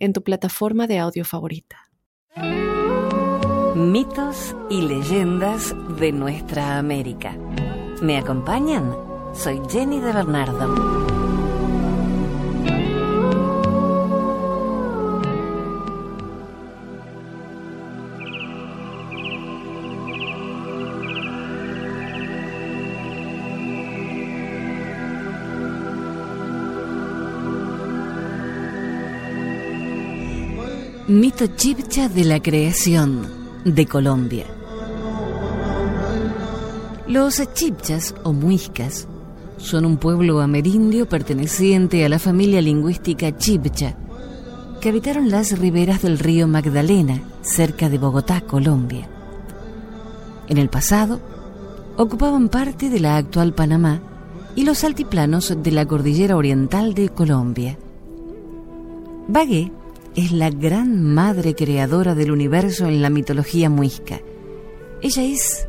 en tu plataforma de audio favorita. Mitos y leyendas de nuestra América. ¿Me acompañan? Soy Jenny de Bernardo. Mito chipcha de la creación de Colombia. Los chipchas o muiscas son un pueblo amerindio perteneciente a la familia lingüística chipcha que habitaron las riberas del río Magdalena, cerca de Bogotá, Colombia. En el pasado, ocupaban parte de la actual Panamá y los altiplanos de la cordillera oriental de Colombia. Bagué es la gran madre creadora del universo en la mitología muisca. Ella es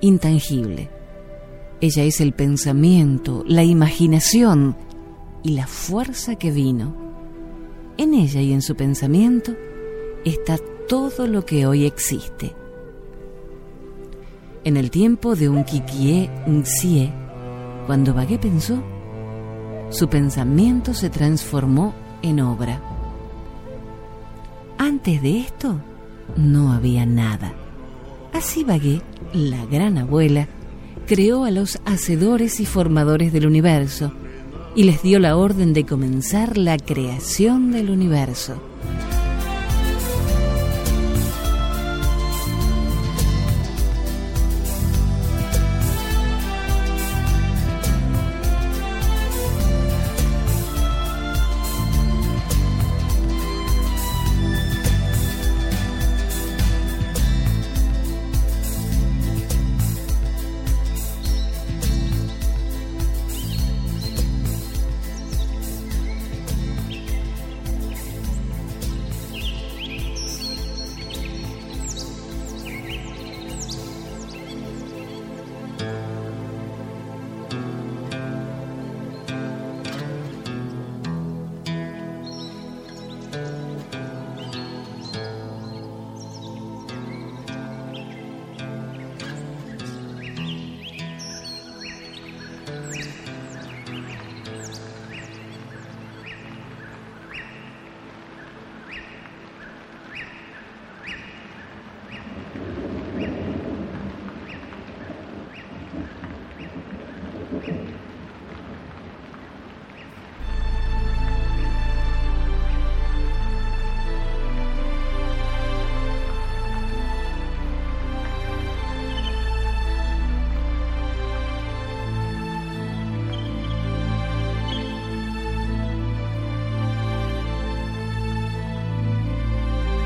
intangible. Ella es el pensamiento, la imaginación y la fuerza que vino. En ella y en su pensamiento está todo lo que hoy existe. En el tiempo de un Kikie Nxie, cuando Bagué pensó, su pensamiento se transformó en obra. Antes de esto, no había nada. Así Bagué, la gran abuela, creó a los hacedores y formadores del universo y les dio la orden de comenzar la creación del universo.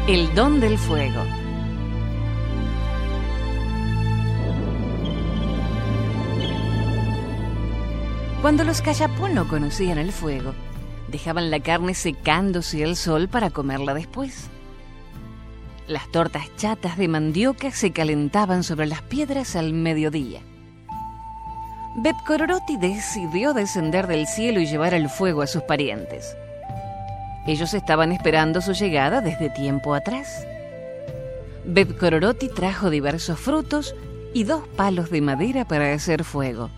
El don del fuego. Cuando los cayapó no conocían el fuego, dejaban la carne secándose al sol para comerla después. Las tortas chatas de mandioca se calentaban sobre las piedras al mediodía. Bepcororoti decidió descender del cielo y llevar el fuego a sus parientes. Ellos estaban esperando su llegada desde tiempo atrás. Bebcororoti trajo diversos frutos y dos palos de madera para hacer fuego.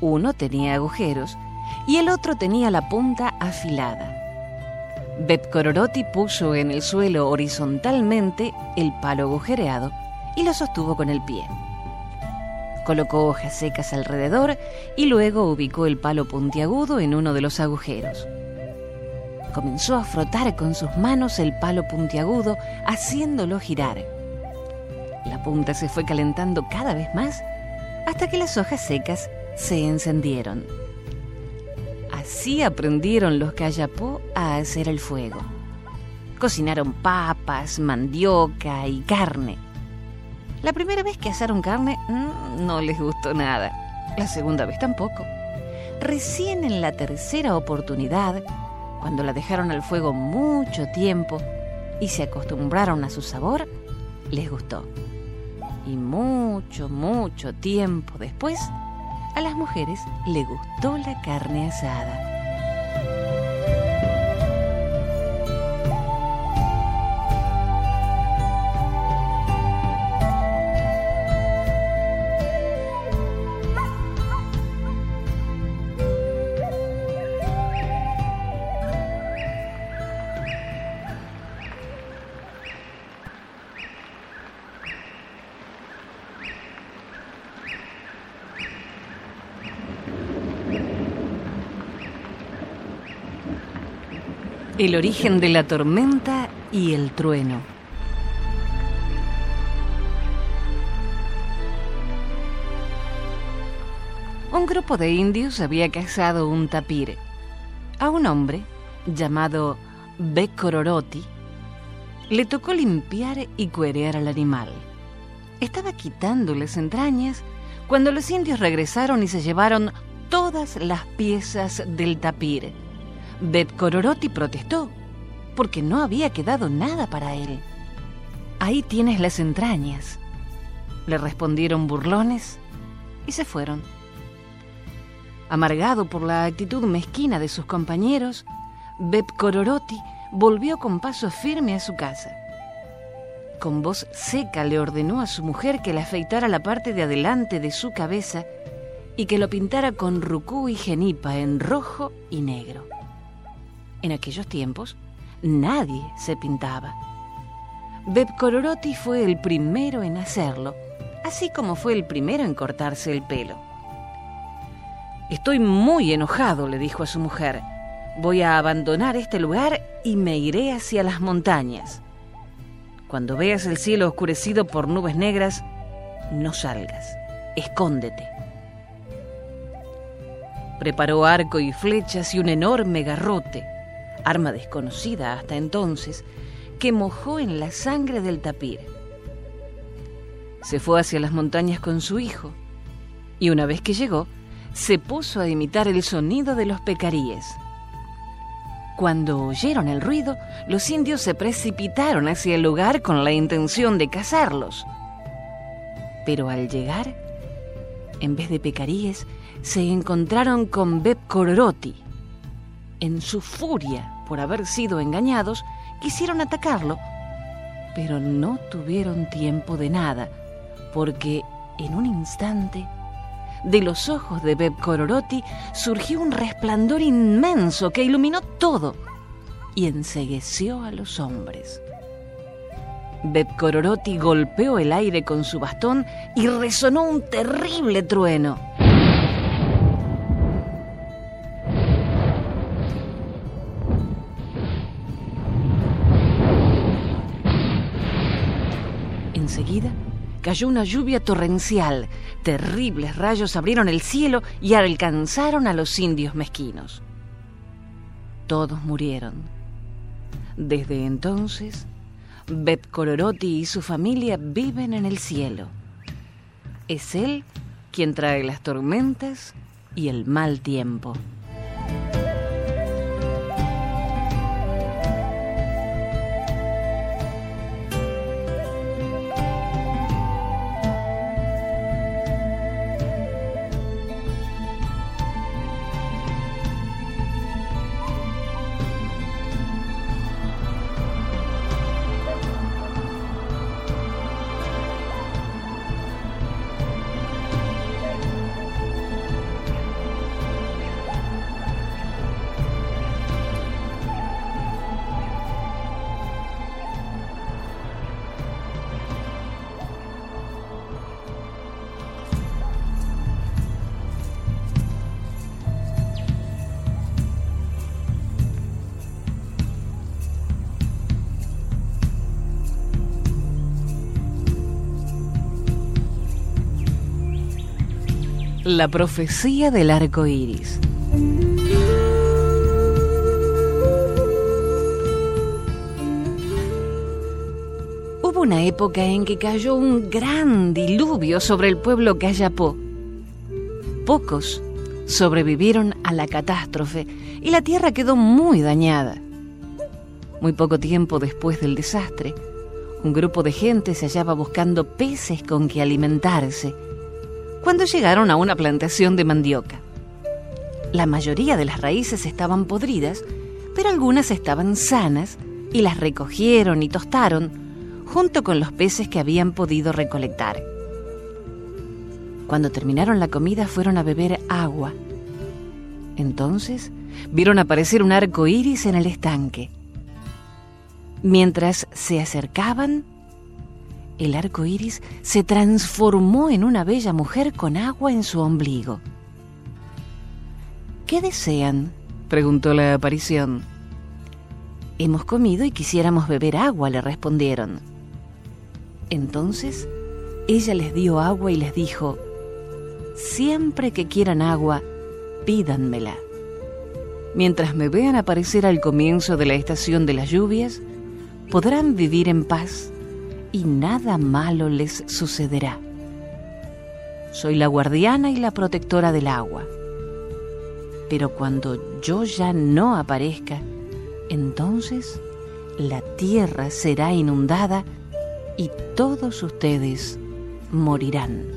Uno tenía agujeros y el otro tenía la punta afilada. Bebcororoti puso en el suelo horizontalmente el palo agujereado y lo sostuvo con el pie. Colocó hojas secas alrededor y luego ubicó el palo puntiagudo en uno de los agujeros comenzó a frotar con sus manos el palo puntiagudo, haciéndolo girar. La punta se fue calentando cada vez más hasta que las hojas secas se encendieron. Así aprendieron los Cayapó a hacer el fuego. Cocinaron papas, mandioca y carne. La primera vez que asaron carne mm, no les gustó nada. La segunda vez tampoco. Recién en la tercera oportunidad, cuando la dejaron al fuego mucho tiempo y se acostumbraron a su sabor, les gustó. Y mucho, mucho tiempo después, a las mujeres le gustó la carne asada. El origen de la tormenta y el trueno. Un grupo de indios había cazado un tapir. A un hombre, llamado Becororoti, le tocó limpiar y cuerear al animal. Estaba quitando las entrañas cuando los indios regresaron y se llevaron todas las piezas del tapir Bet Cororoti protestó, porque no había quedado nada para él. Ahí tienes las entrañas, le respondieron burlones y se fueron. Amargado por la actitud mezquina de sus compañeros, Bet Cororoti volvió con paso firme a su casa. Con voz seca le ordenó a su mujer que le afeitara la parte de adelante de su cabeza y que lo pintara con rucú y genipa en rojo y negro. En aquellos tiempos nadie se pintaba. Beb Cororoti fue el primero en hacerlo, así como fue el primero en cortarse el pelo. Estoy muy enojado, le dijo a su mujer. Voy a abandonar este lugar y me iré hacia las montañas. Cuando veas el cielo oscurecido por nubes negras, no salgas, escóndete. Preparó arco y flechas y un enorme garrote arma desconocida hasta entonces, que mojó en la sangre del tapir. Se fue hacia las montañas con su hijo y una vez que llegó, se puso a imitar el sonido de los pecaríes. Cuando oyeron el ruido, los indios se precipitaron hacia el lugar con la intención de cazarlos. Pero al llegar, en vez de pecaríes, se encontraron con Beb Cororoti. En su furia, por haber sido engañados, quisieron atacarlo, pero no tuvieron tiempo de nada, porque en un instante de los ojos de Beb Cororoti surgió un resplandor inmenso que iluminó todo y ensegueció a los hombres. Beb Cororoti golpeó el aire con su bastón y resonó un terrible trueno. Cayó una lluvia torrencial. Terribles rayos abrieron el cielo y alcanzaron a los indios mezquinos. Todos murieron. Desde entonces, Bet Cororoti y su familia viven en el cielo. Es él quien trae las tormentas y el mal tiempo. La profecía del arco iris. Hubo una época en que cayó un gran diluvio sobre el pueblo Cayapó. Pocos sobrevivieron a la catástrofe y la tierra quedó muy dañada. Muy poco tiempo después del desastre, un grupo de gente se hallaba buscando peces con que alimentarse cuando llegaron a una plantación de mandioca. La mayoría de las raíces estaban podridas, pero algunas estaban sanas y las recogieron y tostaron junto con los peces que habían podido recolectar. Cuando terminaron la comida fueron a beber agua. Entonces vieron aparecer un arco iris en el estanque. Mientras se acercaban, el arco iris se transformó en una bella mujer con agua en su ombligo. ¿Qué desean? preguntó la aparición. Hemos comido y quisiéramos beber agua, le respondieron. Entonces ella les dio agua y les dijo, Siempre que quieran agua, pídanmela. Mientras me vean aparecer al comienzo de la estación de las lluvias, podrán vivir en paz y nada malo les sucederá. Soy la guardiana y la protectora del agua. Pero cuando yo ya no aparezca, entonces la tierra será inundada y todos ustedes morirán.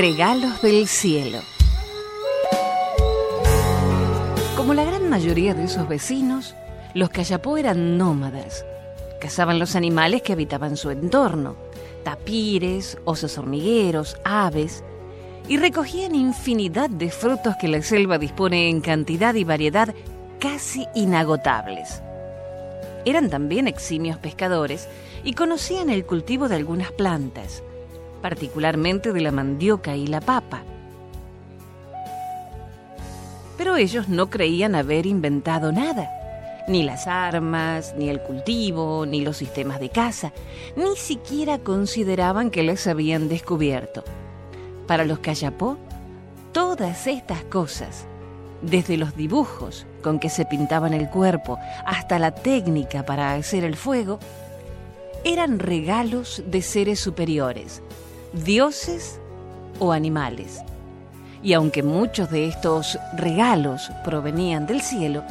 Regalos del cielo. Como la gran mayoría de esos vecinos, los Cayapó eran nómadas. Cazaban los animales que habitaban su entorno, tapires, osos hormigueros, aves, y recogían infinidad de frutos que la selva dispone en cantidad y variedad casi inagotables. Eran también eximios pescadores y conocían el cultivo de algunas plantas particularmente de la mandioca y la papa. Pero ellos no creían haber inventado nada, ni las armas, ni el cultivo, ni los sistemas de caza, ni siquiera consideraban que les habían descubierto. Para los Cayapó, todas estas cosas, desde los dibujos con que se pintaban el cuerpo hasta la técnica para hacer el fuego, eran regalos de seres superiores, dioses o animales. Y aunque muchos de estos regalos provenían del cielo,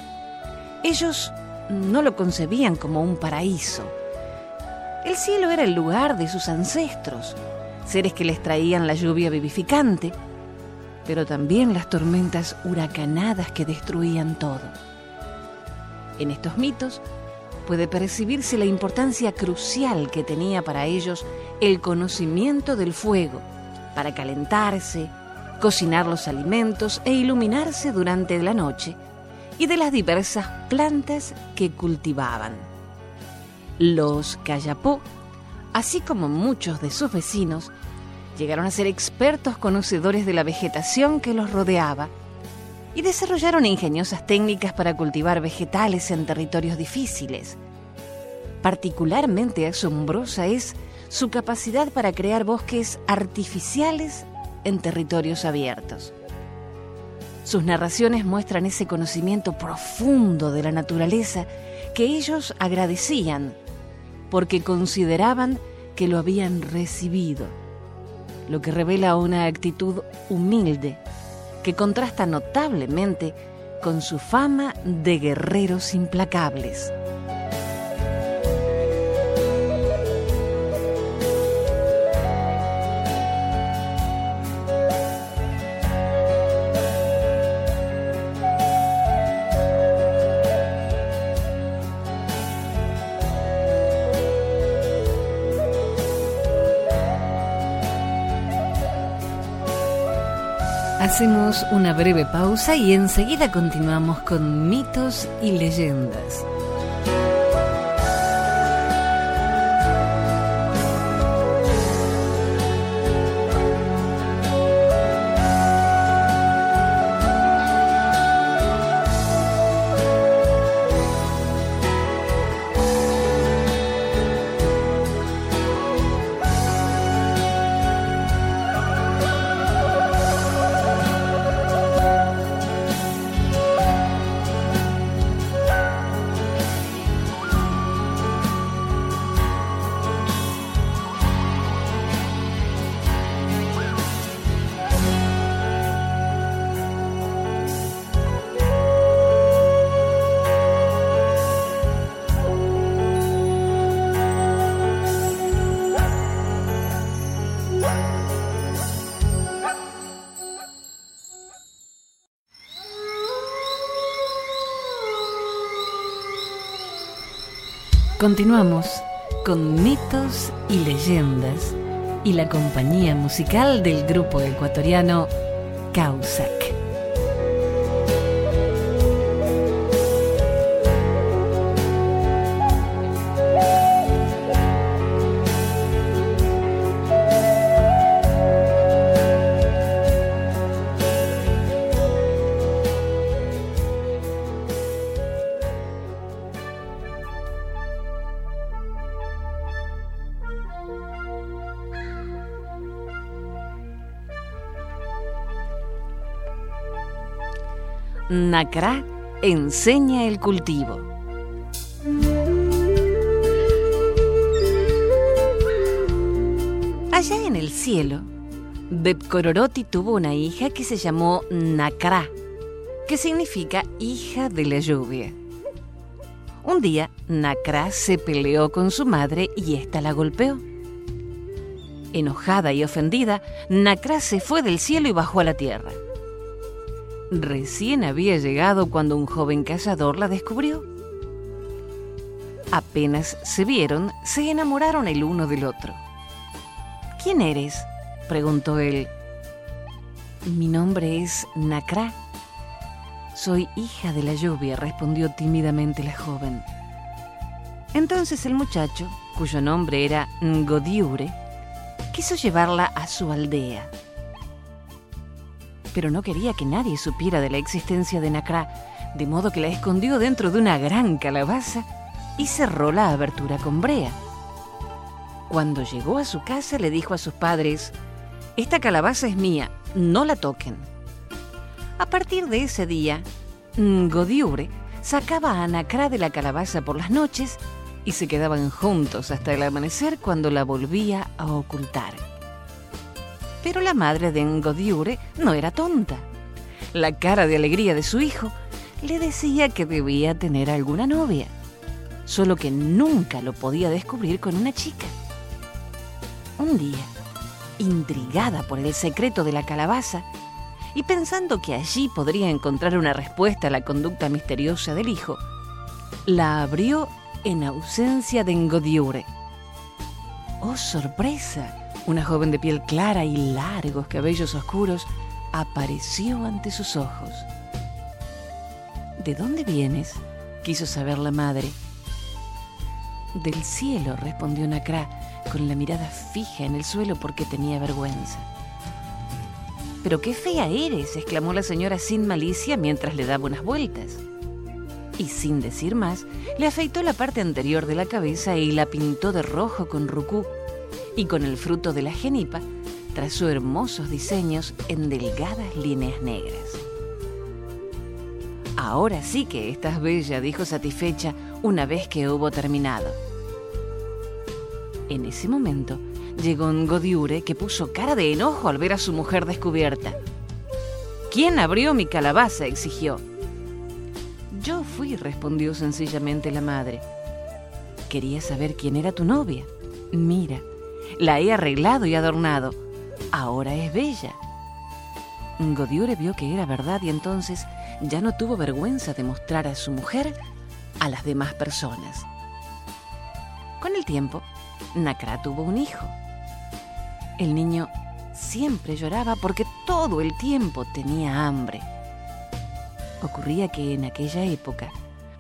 ellos no lo concebían como un paraíso. El cielo era el lugar de sus ancestros, seres que les traían la lluvia vivificante, pero también las tormentas huracanadas que destruían todo. En estos mitos puede percibirse la importancia crucial que tenía para ellos el conocimiento del fuego, para calentarse, cocinar los alimentos e iluminarse durante la noche, y de las diversas plantas que cultivaban. Los Cayapó, así como muchos de sus vecinos, llegaron a ser expertos conocedores de la vegetación que los rodeaba y desarrollaron ingeniosas técnicas para cultivar vegetales en territorios difíciles. Particularmente asombrosa es su capacidad para crear bosques artificiales en territorios abiertos. Sus narraciones muestran ese conocimiento profundo de la naturaleza que ellos agradecían porque consideraban que lo habían recibido, lo que revela una actitud humilde que contrasta notablemente con su fama de guerreros implacables. Hacemos una breve pausa y enseguida continuamos con mitos y leyendas. Continuamos con mitos y leyendas y la compañía musical del grupo ecuatoriano Causac. Nacra enseña el cultivo. Allá en el cielo, Bebkororoti tuvo una hija que se llamó Nacra, que significa hija de la lluvia. Un día, Nacra se peleó con su madre y ésta la golpeó. Enojada y ofendida, Nacra se fue del cielo y bajó a la tierra. Recién había llegado cuando un joven cazador la descubrió. Apenas se vieron, se enamoraron el uno del otro. ¿Quién eres? preguntó él. Mi nombre es Nacra. Soy hija de la lluvia, respondió tímidamente la joven. Entonces el muchacho, cuyo nombre era Ngodiure, quiso llevarla a su aldea pero no quería que nadie supiera de la existencia de Nacra, de modo que la escondió dentro de una gran calabaza y cerró la abertura con brea. Cuando llegó a su casa le dijo a sus padres, Esta calabaza es mía, no la toquen. A partir de ese día, Godiure sacaba a Nacra de la calabaza por las noches y se quedaban juntos hasta el amanecer cuando la volvía a ocultar. Pero la madre de Ngodiure no era tonta. La cara de alegría de su hijo le decía que debía tener alguna novia, solo que nunca lo podía descubrir con una chica. Un día, intrigada por el secreto de la calabaza y pensando que allí podría encontrar una respuesta a la conducta misteriosa del hijo, la abrió en ausencia de Ngodiure. ¡Oh, sorpresa! Una joven de piel clara y largos cabellos oscuros apareció ante sus ojos. ¿De dónde vienes? quiso saber la madre. Del cielo, respondió Nacra, con la mirada fija en el suelo porque tenía vergüenza. Pero qué fea eres, exclamó la señora sin malicia mientras le daba unas vueltas. Y sin decir más, le afeitó la parte anterior de la cabeza y la pintó de rojo con rucú y con el fruto de la genipa trazó hermosos diseños en delgadas líneas negras. Ahora sí que estás bella, dijo satisfecha una vez que hubo terminado. En ese momento llegó un Godiure que puso cara de enojo al ver a su mujer descubierta. ¿Quién abrió mi calabaza? exigió. Yo fui, respondió sencillamente la madre. Quería saber quién era tu novia. Mira, la he arreglado y adornado. Ahora es bella. Godiure vio que era verdad y entonces ya no tuvo vergüenza de mostrar a su mujer a las demás personas. Con el tiempo, Nakra tuvo un hijo. El niño siempre lloraba porque todo el tiempo tenía hambre. Ocurría que en aquella época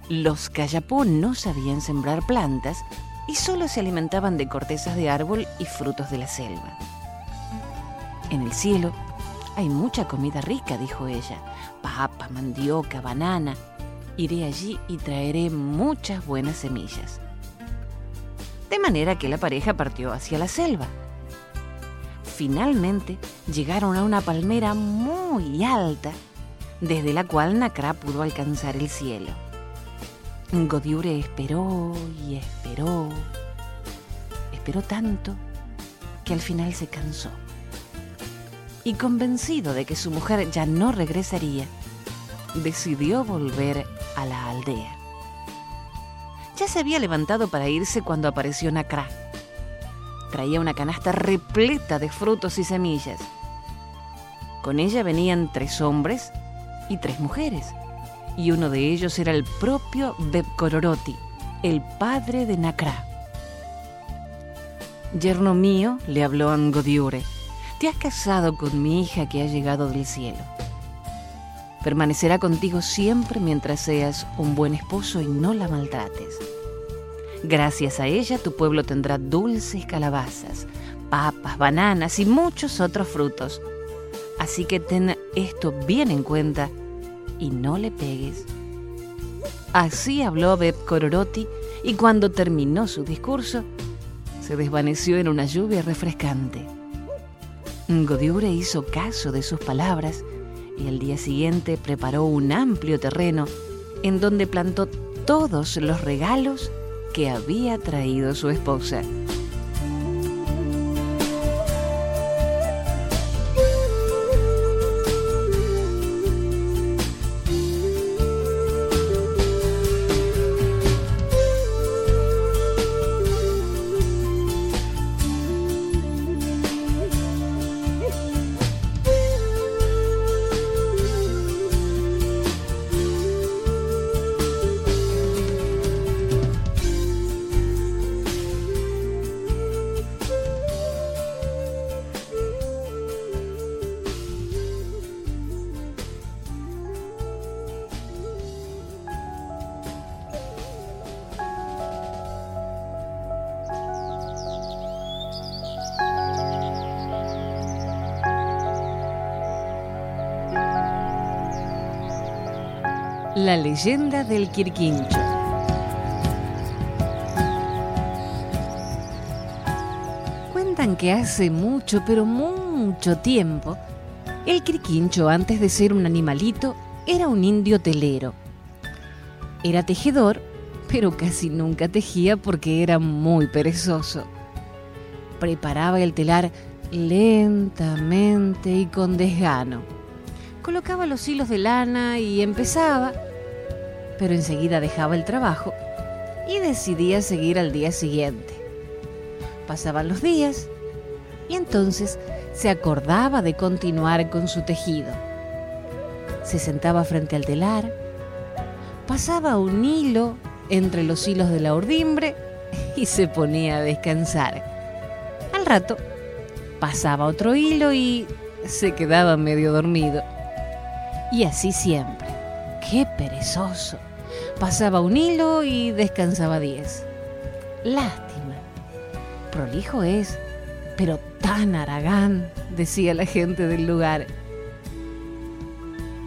los Cayapó no sabían sembrar plantas y solo se alimentaban de cortezas de árbol y frutos de la selva. En el cielo hay mucha comida rica, dijo ella, papa, mandioca, banana. Iré allí y traeré muchas buenas semillas. De manera que la pareja partió hacia la selva. Finalmente llegaron a una palmera muy alta, desde la cual Nacra pudo alcanzar el cielo. Godiure esperó y esperó, esperó tanto que al final se cansó. Y convencido de que su mujer ya no regresaría, decidió volver a la aldea. Ya se había levantado para irse cuando apareció Nacra. Traía una canasta repleta de frutos y semillas. Con ella venían tres hombres y tres mujeres y uno de ellos era el propio Bebkororoti, el padre de Nacra. Yerno mío, le habló Angodiure, te has casado con mi hija que ha llegado del cielo. Permanecerá contigo siempre mientras seas un buen esposo y no la maltrates. Gracias a ella tu pueblo tendrá dulces calabazas, papas, bananas y muchos otros frutos. Así que ten esto bien en cuenta y no le pegues. Así habló Beb Kororoti y cuando terminó su discurso, se desvaneció en una lluvia refrescante. Godiure hizo caso de sus palabras y al día siguiente preparó un amplio terreno en donde plantó todos los regalos que había traído su esposa. La leyenda del Quirquincho. Cuentan que hace mucho, pero mucho tiempo, el Quirquincho, antes de ser un animalito, era un indio telero. Era tejedor, pero casi nunca tejía porque era muy perezoso. Preparaba el telar lentamente y con desgano. Colocaba los hilos de lana y empezaba pero enseguida dejaba el trabajo y decidía seguir al día siguiente. Pasaban los días y entonces se acordaba de continuar con su tejido. Se sentaba frente al telar, pasaba un hilo entre los hilos de la urdimbre y se ponía a descansar. Al rato pasaba otro hilo y se quedaba medio dormido. Y así siempre. ¡Qué perezoso! Pasaba un hilo y descansaba diez. Lástima. Prolijo es, pero tan aragán, decía la gente del lugar.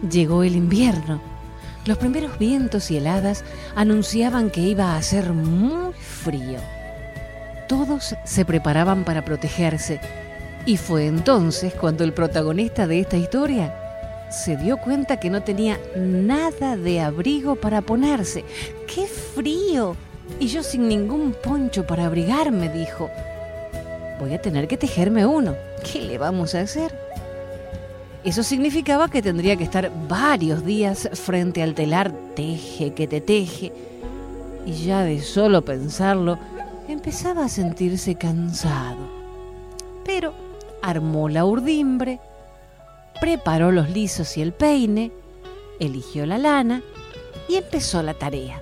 Llegó el invierno. Los primeros vientos y heladas anunciaban que iba a ser muy frío. Todos se preparaban para protegerse y fue entonces cuando el protagonista de esta historia se dio cuenta que no tenía nada de abrigo para ponerse. ¡Qué frío! Y yo sin ningún poncho para abrigarme, dijo. Voy a tener que tejerme uno. ¿Qué le vamos a hacer? Eso significaba que tendría que estar varios días frente al telar teje que te teje. Y ya de solo pensarlo, empezaba a sentirse cansado. Pero armó la urdimbre, preparó los lisos y el peine, eligió la lana y empezó la tarea.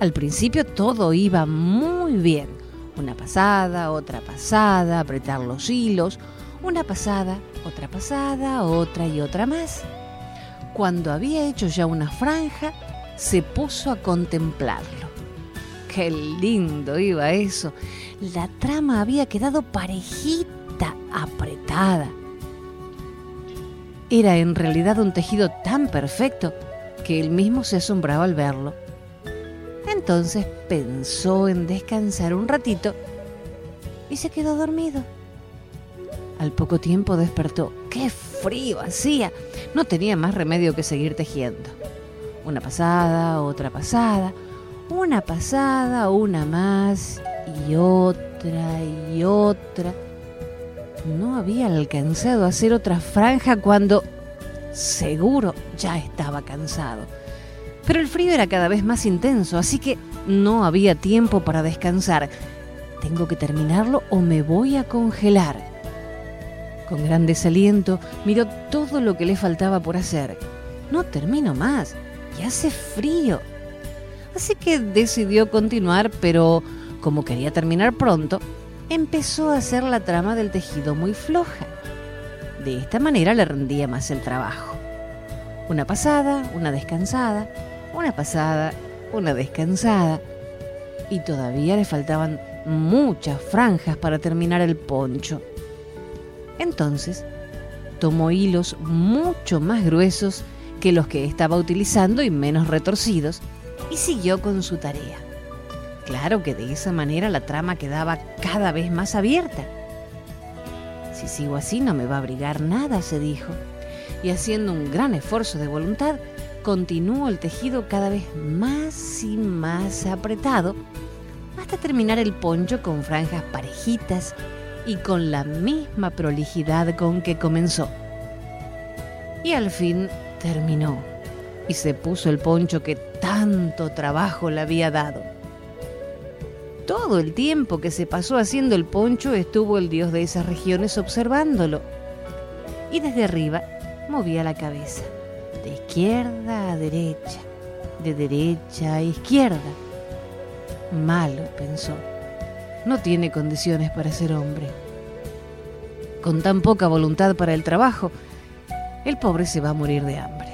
Al principio todo iba muy bien. Una pasada, otra pasada, apretar los hilos, una pasada, otra pasada, otra y otra más. Cuando había hecho ya una franja, se puso a contemplarlo. Qué lindo iba eso. La trama había quedado parejita, apretada. Era en realidad un tejido tan perfecto que él mismo se asombraba al verlo. Entonces pensó en descansar un ratito y se quedó dormido. Al poco tiempo despertó. ¡Qué frío hacía! No tenía más remedio que seguir tejiendo. Una pasada, otra pasada, una pasada, una más y otra y otra no había alcanzado a hacer otra franja cuando seguro ya estaba cansado. Pero el frío era cada vez más intenso, así que no había tiempo para descansar. Tengo que terminarlo o me voy a congelar. Con gran desaliento miró todo lo que le faltaba por hacer. No termino más, y hace frío. Así que decidió continuar, pero como quería terminar pronto, empezó a hacer la trama del tejido muy floja. De esta manera le rendía más el trabajo. Una pasada, una descansada, una pasada, una descansada. Y todavía le faltaban muchas franjas para terminar el poncho. Entonces, tomó hilos mucho más gruesos que los que estaba utilizando y menos retorcidos y siguió con su tarea. Claro que de esa manera la trama quedaba cada vez más abierta. Si sigo así no me va a abrigar nada, se dijo, y haciendo un gran esfuerzo de voluntad, continuó el tejido cada vez más y más apretado hasta terminar el poncho con franjas parejitas y con la misma prolijidad con que comenzó. Y al fin terminó y se puso el poncho que tanto trabajo le había dado. Todo el tiempo que se pasó haciendo el poncho estuvo el dios de esas regiones observándolo. Y desde arriba movía la cabeza, de izquierda a derecha, de derecha a izquierda. Malo, pensó. No tiene condiciones para ser hombre. Con tan poca voluntad para el trabajo, el pobre se va a morir de hambre.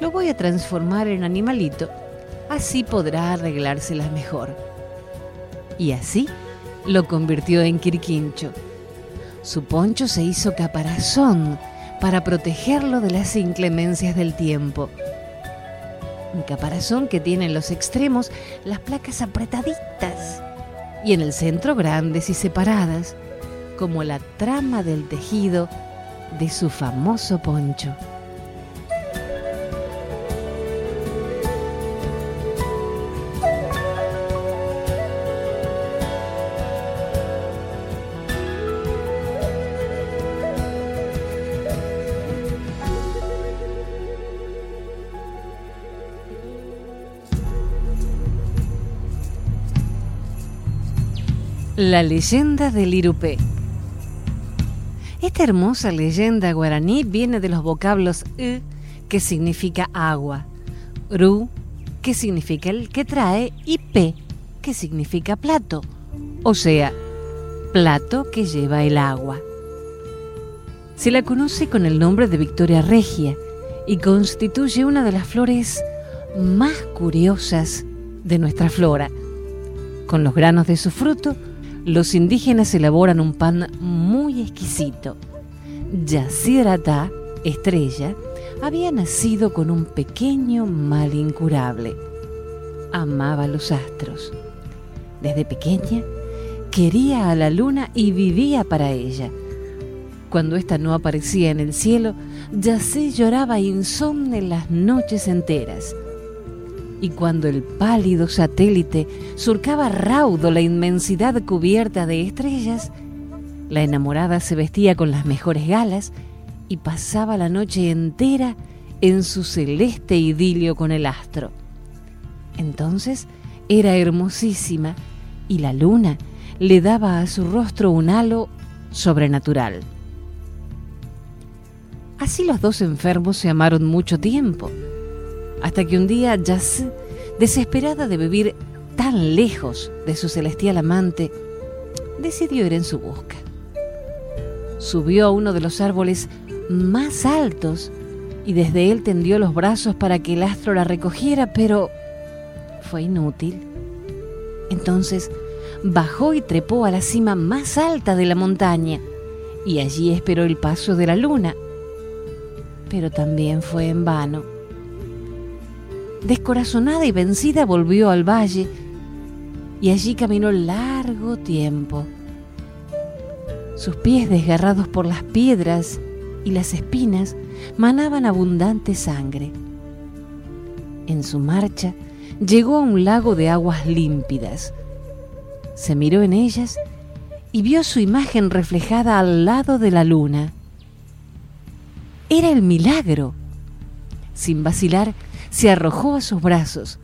Lo voy a transformar en animalito, así podrá arreglárselas mejor. Y así lo convirtió en Quirquincho. Su poncho se hizo caparazón para protegerlo de las inclemencias del tiempo. Un caparazón que tiene en los extremos las placas apretaditas y en el centro grandes y separadas, como la trama del tejido de su famoso poncho. La leyenda del Irupé. Esta hermosa leyenda guaraní viene de los vocablos u, que significa agua, ru, que significa el que trae, y pe, que significa plato, o sea, plato que lleva el agua. Se la conoce con el nombre de Victoria Regia y constituye una de las flores más curiosas de nuestra flora. Con los granos de su fruto, los indígenas elaboran un pan muy exquisito. Yacirata, estrella, había nacido con un pequeño mal incurable. Amaba los astros. Desde pequeña quería a la luna y vivía para ella. Cuando ésta no aparecía en el cielo, Yacé lloraba insomne las noches enteras y cuando el pálido satélite surcaba raudo la inmensidad cubierta de estrellas, la enamorada se vestía con las mejores galas y pasaba la noche entera en su celeste idilio con el astro. Entonces era hermosísima y la luna le daba a su rostro un halo sobrenatural. Así los dos enfermos se amaron mucho tiempo hasta que un día Jazz, desesperada de vivir tan lejos de su celestial amante, decidió ir en su busca. Subió a uno de los árboles más altos y desde él tendió los brazos para que el astro la recogiera, pero fue inútil. Entonces bajó y trepó a la cima más alta de la montaña y allí esperó el paso de la luna, pero también fue en vano. Descorazonada y vencida volvió al valle y allí caminó largo tiempo. Sus pies desgarrados por las piedras y las espinas manaban abundante sangre. En su marcha llegó a un lago de aguas límpidas. Se miró en ellas y vio su imagen reflejada al lado de la luna. Era el milagro. Sin vacilar, se arrojó a sus brazos.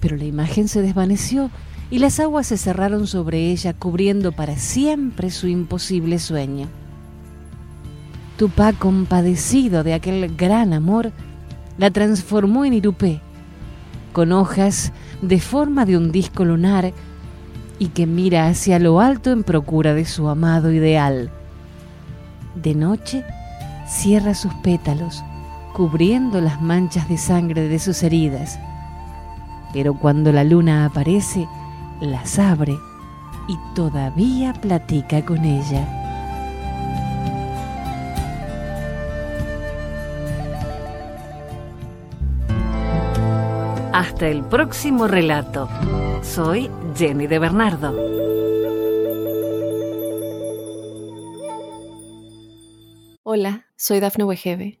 Pero la imagen se desvaneció y las aguas se cerraron sobre ella, cubriendo para siempre su imposible sueño. Tupá, compadecido de aquel gran amor, la transformó en Irupé con hojas de forma de un disco lunar y que mira hacia lo alto en procura de su amado ideal. De noche, cierra sus pétalos, cubriendo las manchas de sangre de sus heridas. Pero cuando la luna aparece, las abre y todavía platica con ella. Hasta el próximo relato. Soy Jenny de Bernardo. Hola, soy Dafne Wegebe